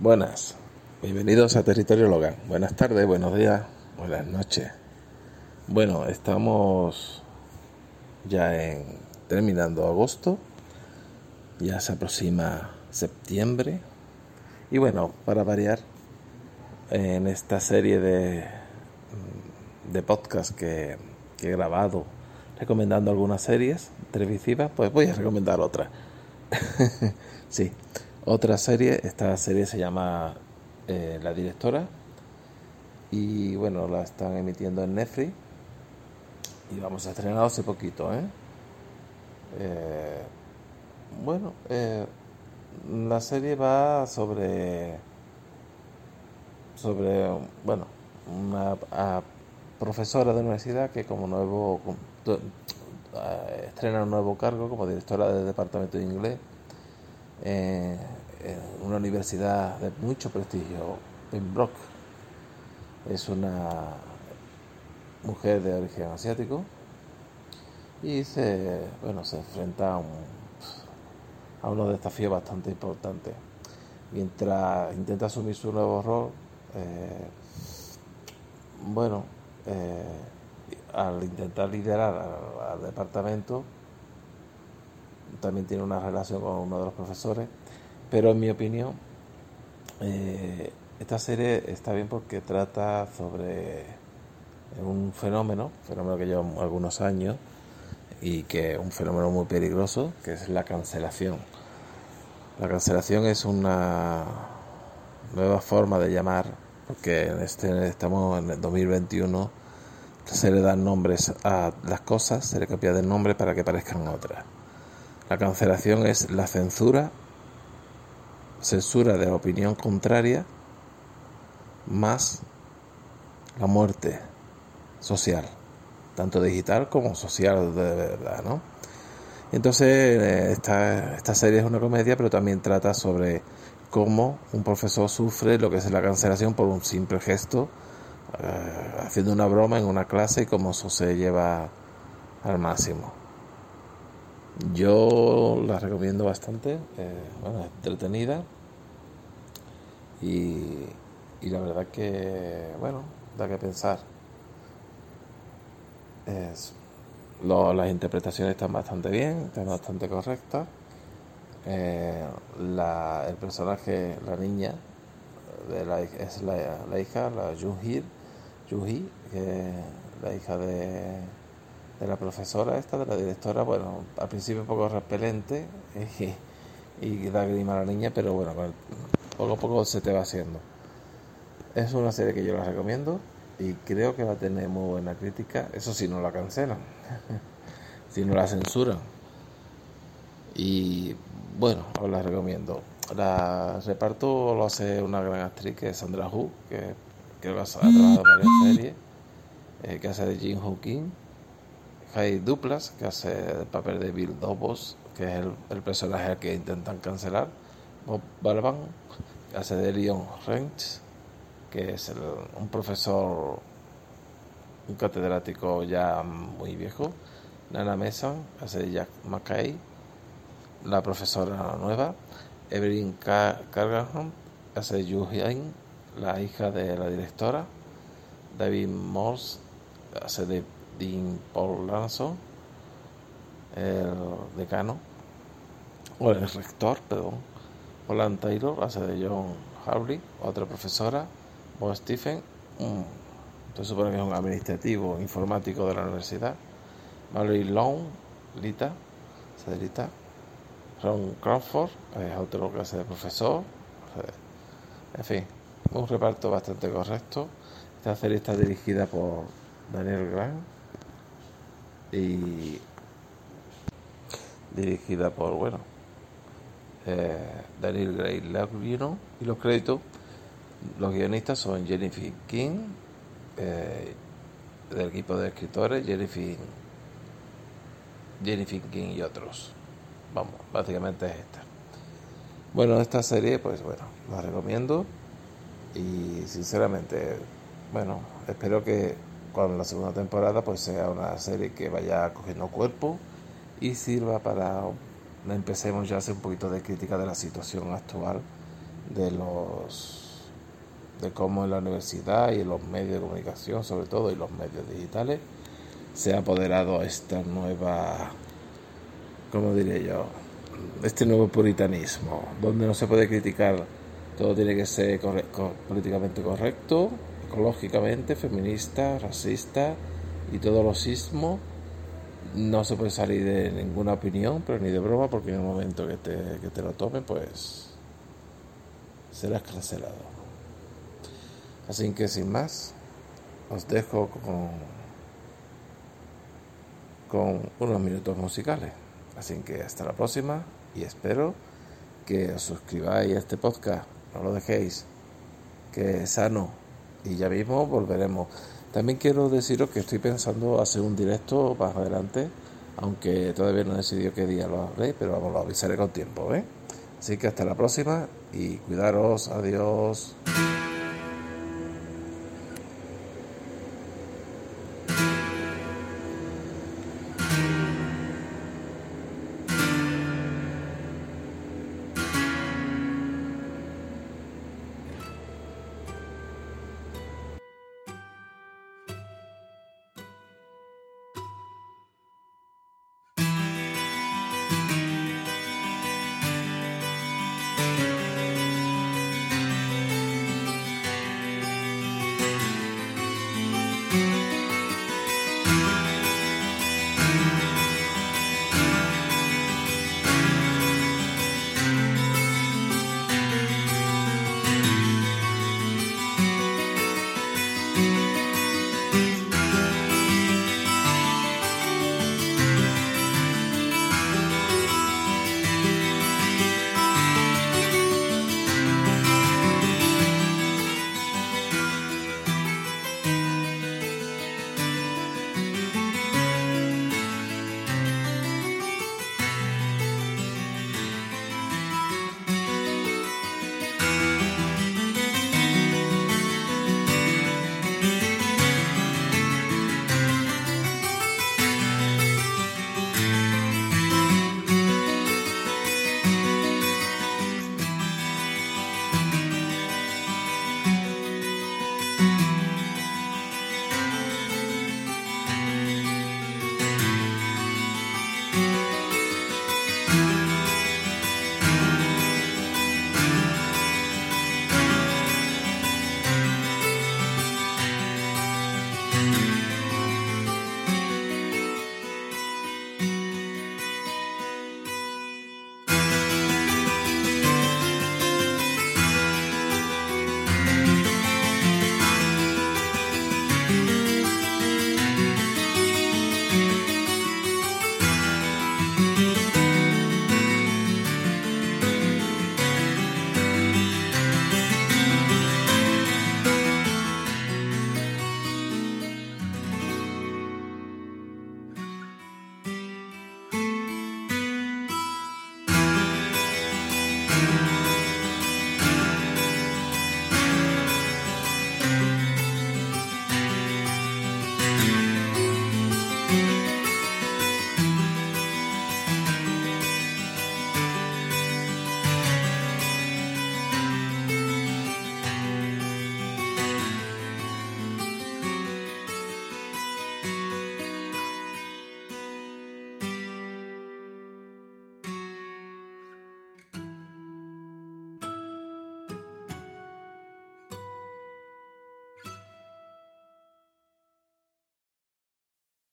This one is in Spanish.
Buenas, bienvenidos a Territorio Logan. Buenas tardes, buenos días, buenas noches. Bueno, estamos ya en terminando agosto, ya se aproxima septiembre y bueno, para variar en esta serie de, de podcast que, que he grabado recomendando algunas series televisivas, pues voy a recomendar otra. sí. Otra serie, esta serie se llama eh, La Directora. Y bueno, la están emitiendo en Netflix. Y vamos a estrenar hace poquito, ¿eh? eh bueno, eh, la serie va sobre sobre bueno una profesora de universidad que como nuevo estrena un nuevo cargo como directora del departamento de inglés en una universidad de mucho prestigio, en Brock. Es una mujer de origen asiático y se, bueno, se enfrenta a, un, a unos desafíos bastante importantes. Mientras intenta asumir su nuevo rol, eh, bueno, eh, al intentar liderar al departamento, también tiene una relación con uno de los profesores, pero en mi opinión, eh, esta serie está bien porque trata sobre un fenómeno, fenómeno que lleva algunos años y que es un fenómeno muy peligroso, que es la cancelación. La cancelación es una nueva forma de llamar, porque en este, estamos en el 2021, se le dan nombres a las cosas, se le cambia el nombre para que parezcan otras. La cancelación es la censura, censura de opinión contraria, más la muerte social, tanto digital como social de verdad, ¿no? Entonces, eh, esta, esta serie es una comedia, pero también trata sobre cómo un profesor sufre lo que es la cancelación por un simple gesto, eh, haciendo una broma en una clase y cómo eso se lleva al máximo. Yo la recomiendo bastante, eh, bueno, entretenida y, y, la verdad que, bueno, da que pensar. Es, las interpretaciones están bastante bien, están bastante correctas. Eh, la, el personaje, la niña, de la, es la, la hija, la Junhee, Juhi, la hija de de la profesora esta, de la directora, bueno, al principio un poco repelente y, y da grima a la niña, pero bueno, poco a poco se te va haciendo. Es una serie que yo la recomiendo y creo que va a tener muy buena crítica, eso si no la cancelan, si no la censuran. Y bueno, os la recomiendo. La reparto lo hace una gran actriz que es Sandra Hu, que creo que ha trabajado en varias series, eh, que hace de Jim Hawking hay Duplas, que hace el papel de Bill Dobos, que es el, personaje que intentan cancelar. Bob Balaban, que hace de Leon Rentz, que es un profesor, un catedrático ya muy viejo. Nana Mason, que hace de Jack McKay, la profesora nueva. Evelyn Cargaham, que hace de Yu la hija de la directora. David Morse, hace de Dean Paul Lanzo, el decano, o el rector, perdón, Holland Taylor hace de John Harley, otra profesora, Bob Stephen, se supone que es un administrativo informático de la universidad, Mary Long, Lita, Cedrita, Ron Crawford, es otro clase de profesor, en fin, un reparto bastante correcto. Esta serie está dirigida por Daniel Grant y dirigida por, bueno, eh, Daniel Gray Laguna y los créditos, los guionistas son Jennifer King, eh, del equipo de escritores, Jennifer, Jennifer King y otros. Vamos, básicamente es esta. Bueno, esta serie, pues bueno, la recomiendo y sinceramente, bueno, espero que con la segunda temporada pues sea una serie que vaya cogiendo cuerpo y sirva para empecemos ya a hacer un poquito de crítica de la situación actual de los de cómo en la universidad y en los medios de comunicación sobre todo y los medios digitales se ha apoderado esta nueva como diré yo este nuevo puritanismo donde no se puede criticar todo tiene que ser políticamente correcto ecológicamente feminista racista y todo lo sismo no se puede salir de ninguna opinión, pero ni de broma, porque en el momento que te, que te lo tome, pues serás cancelado. Así que sin más, os dejo con, con unos minutos musicales. Así que hasta la próxima y espero que os suscribáis a este podcast, no lo dejéis, que sano y ya mismo volveremos. También quiero deciros que estoy pensando hacer un directo más adelante, aunque todavía no he decidido qué día lo haré, pero vamos, lo avisaré con tiempo. ¿eh? Así que hasta la próxima y cuidaros. Adiós.